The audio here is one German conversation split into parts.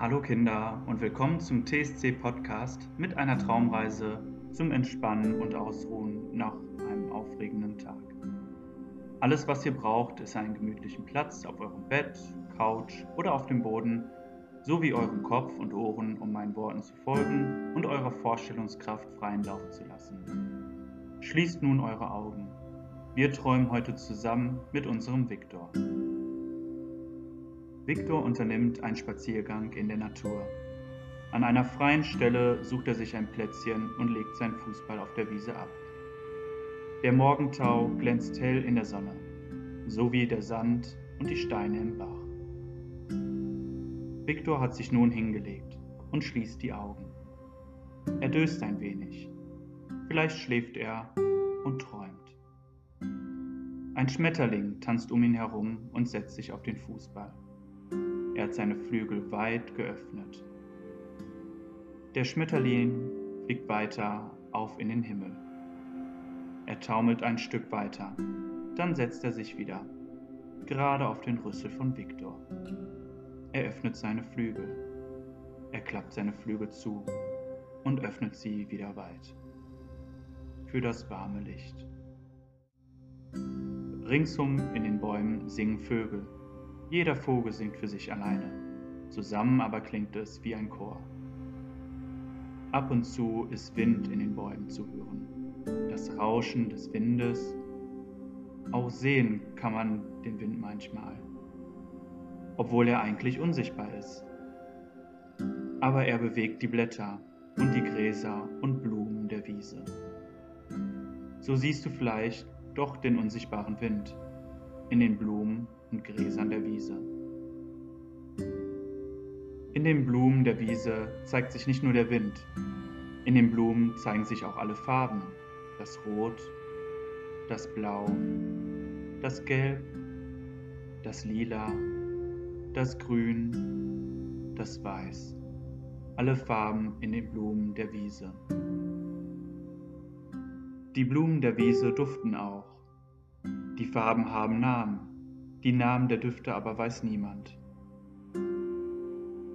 Hallo Kinder und willkommen zum TSC Podcast mit einer Traumreise zum Entspannen und Ausruhen nach einem aufregenden Tag. Alles, was ihr braucht, ist einen gemütlichen Platz auf eurem Bett, Couch oder auf dem Boden, sowie euren Kopf und Ohren, um meinen Worten zu folgen und eurer Vorstellungskraft freien Lauf zu lassen. Schließt nun eure Augen. Wir träumen heute zusammen mit unserem Viktor. Viktor unternimmt einen Spaziergang in der Natur. An einer freien Stelle sucht er sich ein Plätzchen und legt seinen Fußball auf der Wiese ab. Der Morgentau glänzt hell in der Sonne, sowie der Sand und die Steine im Bach. Viktor hat sich nun hingelegt und schließt die Augen. Er döst ein wenig. Vielleicht schläft er und träumt. Ein Schmetterling tanzt um ihn herum und setzt sich auf den Fußball. Hat seine Flügel weit geöffnet. Der Schmetterling fliegt weiter auf in den Himmel. Er taumelt ein Stück weiter, dann setzt er sich wieder, gerade auf den Rüssel von Viktor. Er öffnet seine Flügel. Er klappt seine Flügel zu und öffnet sie wieder weit. Für das warme Licht. Ringsum in den Bäumen singen Vögel jeder Vogel singt für sich alleine, zusammen aber klingt es wie ein Chor. Ab und zu ist Wind in den Bäumen zu hören, das Rauschen des Windes. Auch sehen kann man den Wind manchmal, obwohl er eigentlich unsichtbar ist. Aber er bewegt die Blätter und die Gräser und Blumen der Wiese. So siehst du vielleicht doch den unsichtbaren Wind in den Blumen und Gräsern der Wiese. In den Blumen der Wiese zeigt sich nicht nur der Wind, in den Blumen zeigen sich auch alle Farben, das Rot, das Blau, das Gelb, das Lila, das Grün, das Weiß, alle Farben in den Blumen der Wiese. Die Blumen der Wiese duften auch. Die Farben haben Namen. Die Namen der Düfte aber weiß niemand.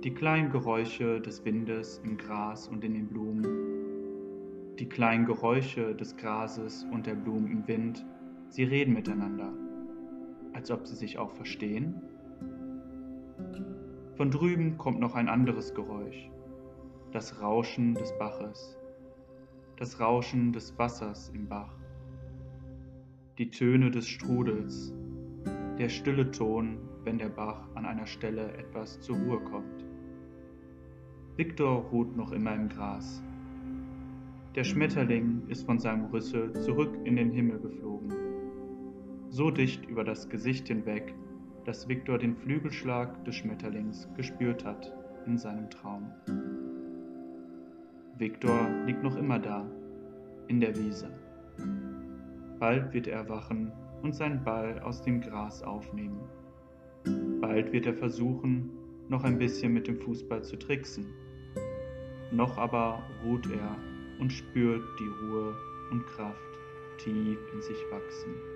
Die kleinen Geräusche des Windes im Gras und in den Blumen, die kleinen Geräusche des Grases und der Blumen im Wind, sie reden miteinander, als ob sie sich auch verstehen. Von drüben kommt noch ein anderes Geräusch, das Rauschen des Baches, das Rauschen des Wassers im Bach, die Töne des Strudels, der stille Ton, wenn der Bach an einer Stelle etwas zur Ruhe kommt. Viktor ruht noch immer im Gras. Der Schmetterling ist von seinem Rüssel zurück in den Himmel geflogen. So dicht über das Gesicht hinweg, dass Viktor den Flügelschlag des Schmetterlings gespürt hat in seinem Traum. Viktor liegt noch immer da, in der Wiese. Bald wird er erwachen und seinen Ball aus dem Gras aufnehmen. Bald wird er versuchen, noch ein bisschen mit dem Fußball zu tricksen. Noch aber ruht er und spürt die Ruhe und Kraft tief in sich wachsen.